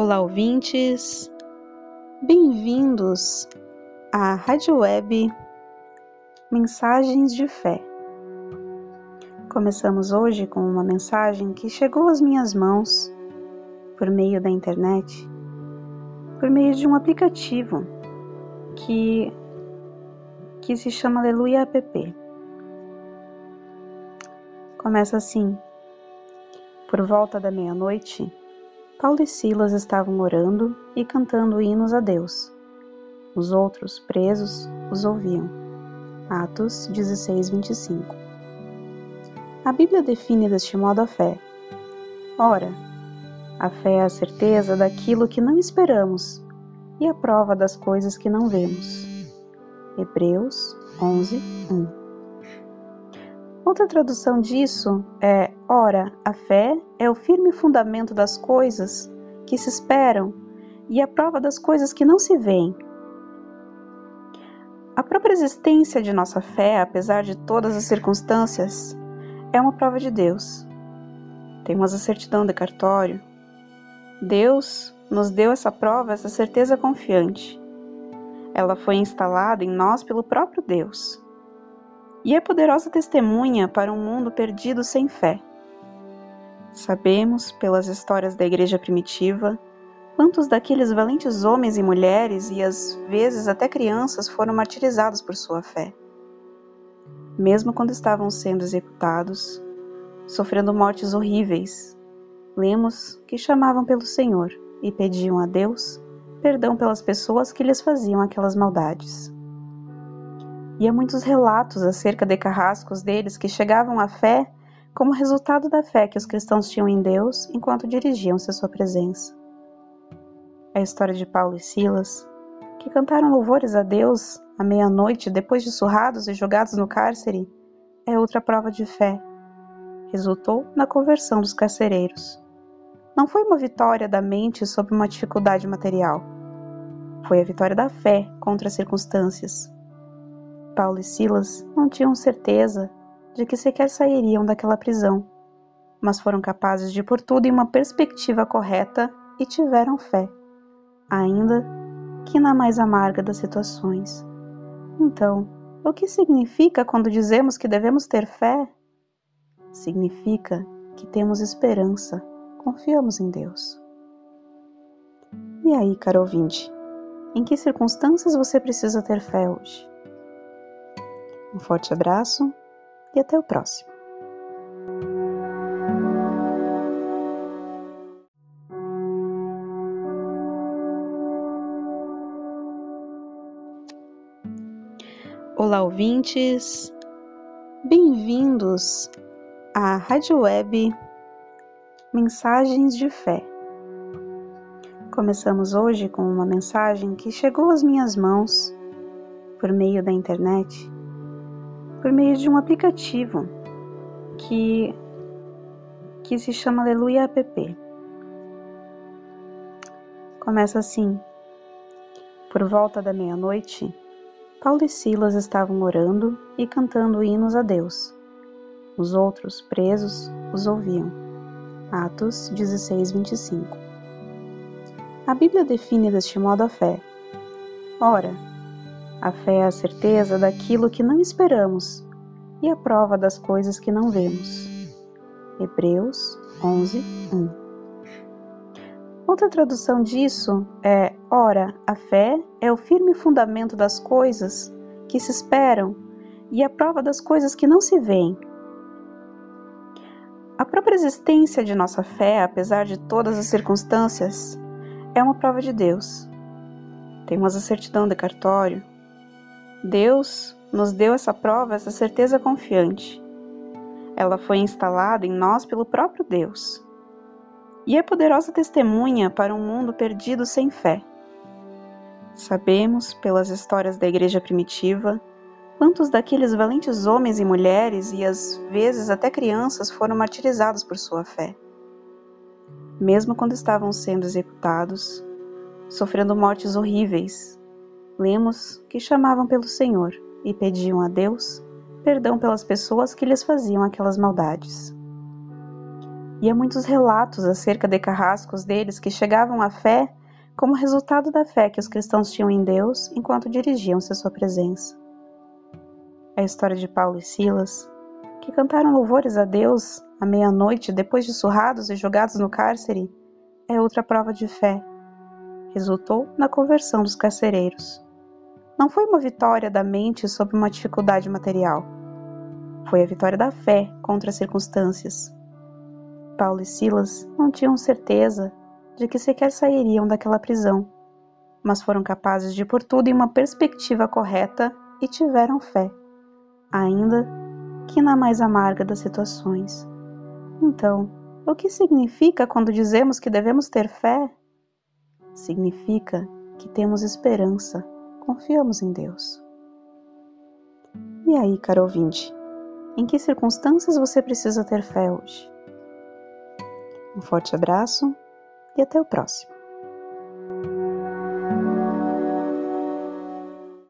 Olá, ouvintes! Bem-vindos à Rádio Web Mensagens de Fé. Começamos hoje com uma mensagem que chegou às minhas mãos por meio da internet, por meio de um aplicativo que, que se chama Aleluia App. Começa assim: Por volta da meia-noite, Paulo e Silas estavam orando e cantando hinos a Deus. Os outros, presos, os ouviam. Atos 16, 25. A Bíblia define deste modo a fé. Ora, a fé é a certeza daquilo que não esperamos e a prova das coisas que não vemos. Hebreus 11, 1. Outra tradução disso é: ora, a fé é o firme fundamento das coisas que se esperam e a prova das coisas que não se veem. A própria existência de nossa fé, apesar de todas as circunstâncias, é uma prova de Deus. Temos a certidão de cartório. Deus nos deu essa prova, essa certeza confiante. Ela foi instalada em nós pelo próprio Deus e é poderosa testemunha para um mundo perdido sem fé. Sabemos, pelas histórias da igreja primitiva, quantos daqueles valentes homens e mulheres e às vezes até crianças foram martirizados por sua fé. Mesmo quando estavam sendo executados, sofrendo mortes horríveis, lemos que chamavam pelo Senhor e pediam a Deus perdão pelas pessoas que lhes faziam aquelas maldades e há muitos relatos acerca de carrascos deles que chegavam à fé como resultado da fé que os cristãos tinham em Deus enquanto dirigiam-se à sua presença. A história de Paulo e Silas, que cantaram louvores a Deus à meia-noite depois de surrados e jogados no cárcere, é outra prova de fé. Resultou na conversão dos carcereiros. Não foi uma vitória da mente sobre uma dificuldade material. Foi a vitória da fé contra as circunstâncias Paulo e Silas não tinham certeza de que sequer sairiam daquela prisão, mas foram capazes de pôr tudo em uma perspectiva correta e tiveram fé, ainda que na mais amarga das situações. Então, o que significa quando dizemos que devemos ter fé? Significa que temos esperança, confiamos em Deus. E aí, caro ouvinte, em que circunstâncias você precisa ter fé hoje? Um forte abraço e até o próximo. Olá, ouvintes! Bem-vindos à Rádio Web Mensagens de Fé. Começamos hoje com uma mensagem que chegou às minhas mãos por meio da internet por meio de um aplicativo que, que se chama Aleluia App. Começa assim: Por volta da meia-noite, Paulo e Silas estavam orando e cantando hinos a Deus. Os outros, presos, os ouviam. Atos 16, 25. A Bíblia define deste modo a fé. Ora, a fé é a certeza daquilo que não esperamos e a prova das coisas que não vemos. Hebreus 11, 1. Outra tradução disso é: ora, a fé é o firme fundamento das coisas que se esperam e a prova das coisas que não se veem. A própria existência de nossa fé, apesar de todas as circunstâncias, é uma prova de Deus. Temos a certidão de cartório, Deus nos deu essa prova, essa certeza confiante. Ela foi instalada em nós pelo próprio Deus. E é poderosa testemunha para um mundo perdido sem fé. Sabemos, pelas histórias da igreja primitiva, quantos daqueles valentes homens e mulheres e às vezes até crianças foram martirizados por sua fé. Mesmo quando estavam sendo executados, sofrendo mortes horríveis, lemos que chamavam pelo Senhor e pediam a Deus perdão pelas pessoas que lhes faziam aquelas maldades. E há muitos relatos acerca de carrascos deles que chegavam à fé como resultado da fé que os cristãos tinham em Deus enquanto dirigiam-se à sua presença. A história de Paulo e Silas, que cantaram louvores a Deus à meia-noite depois de surrados e jogados no cárcere, é outra prova de fé. Resultou na conversão dos carcereiros. Não foi uma vitória da mente sobre uma dificuldade material. Foi a vitória da fé contra as circunstâncias. Paulo e Silas não tinham certeza de que sequer sairiam daquela prisão, mas foram capazes de pôr tudo em uma perspectiva correta e tiveram fé, ainda que na mais amarga das situações. Então, o que significa quando dizemos que devemos ter fé? Significa que temos esperança, confiamos em Deus. E aí, caro ouvinte, em que circunstâncias você precisa ter fé hoje? Um forte abraço e até o próximo.